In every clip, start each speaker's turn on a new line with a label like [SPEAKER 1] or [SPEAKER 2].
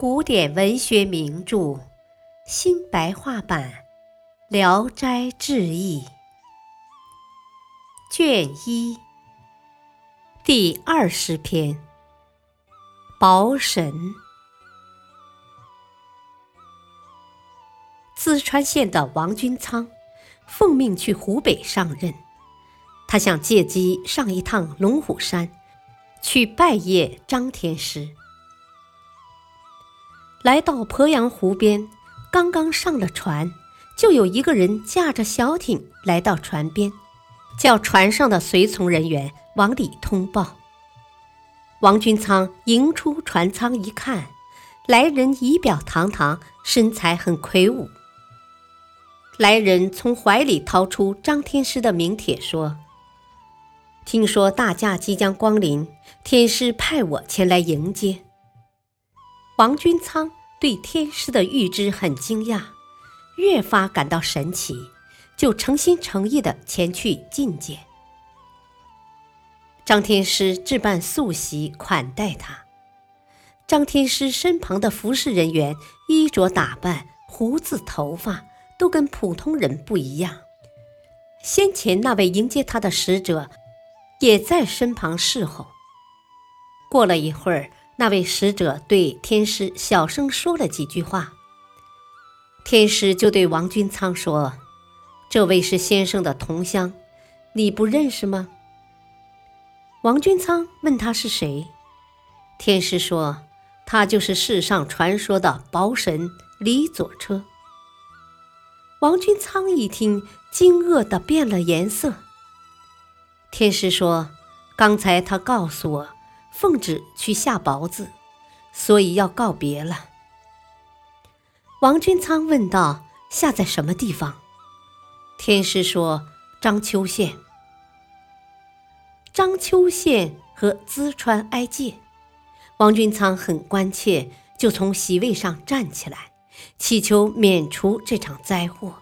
[SPEAKER 1] 古典文学名著新白话版《聊斋志异》卷一第二十篇《保神》。淄川县的王君仓奉命去湖北上任，他想借机上一趟龙虎山，去拜谒张天师。来到鄱阳湖边，刚刚上了船，就有一个人驾着小艇来到船边，叫船上的随从人员往里通报。王君仓迎出船舱一看，来人仪表堂堂，身材很魁梧。来人从怀里掏出张天师的名帖，说：“听说大驾即将光临，天师派我前来迎接。”王君仓对天师的预知很惊讶，越发感到神奇，就诚心诚意的前去觐见。张天师置办素席款待他。张天师身旁的服侍人员衣着打扮、胡子头发都跟普通人不一样。先前那位迎接他的使者也在身旁侍候。过了一会儿。那位使者对天师小声说了几句话，天师就对王君仓说：“这位是先生的同乡，你不认识吗？”王君仓问他是谁，天师说：“他就是世上传说的薄神李左车。”王君仓一听，惊愕的变了颜色。天师说：“刚才他告诉我。”奉旨去下雹子，所以要告别了。王君苍问道：“下在什么地方？”天师说：“章丘县。”章丘县和淄川挨界，王君苍很关切，就从席位上站起来，祈求免除这场灾祸。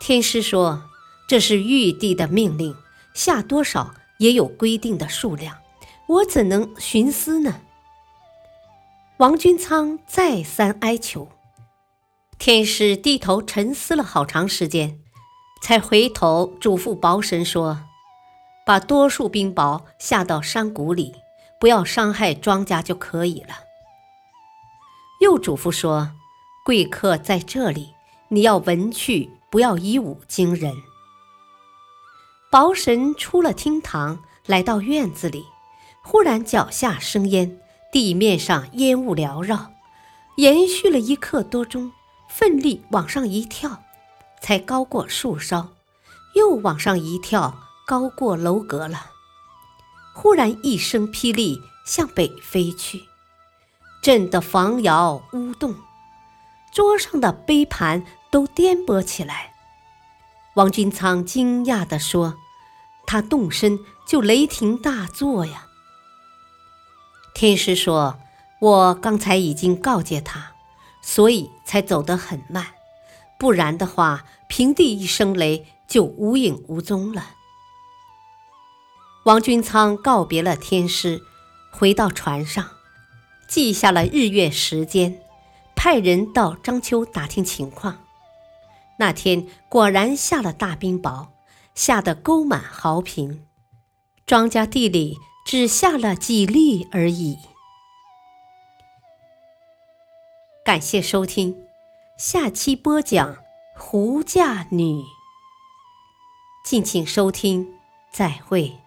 [SPEAKER 1] 天师说：“这是玉帝的命令，下多少也有规定的数量。”我怎能徇私呢？王君仓再三哀求，天师低头沉思了好长时间，才回头嘱咐薄神说：“把多数冰雹下到山谷里，不要伤害庄稼就可以了。”又嘱咐说：“贵客在这里，你要文去，不要以武惊人。”薄神出了厅堂，来到院子里。忽然脚下生烟，地面上烟雾缭绕，延续了一刻多钟，奋力往上一跳，才高过树梢，又往上一跳，高过楼阁了。忽然一声霹雳，向北飞去，震得房摇屋动，桌上的杯盘都颠簸起来。王君仓惊讶地说：“他动身就雷霆大作呀！”天师说：“我刚才已经告诫他，所以才走得很慢，不然的话，平地一声雷就无影无踪了。”王君仓告别了天师，回到船上，记下了日月时间，派人到章丘打听情况。那天果然下了大冰雹，下得沟满壕平，庄稼地里。只下了几粒而已。感谢收听，下期播讲《胡嫁女》，敬请收听，再会。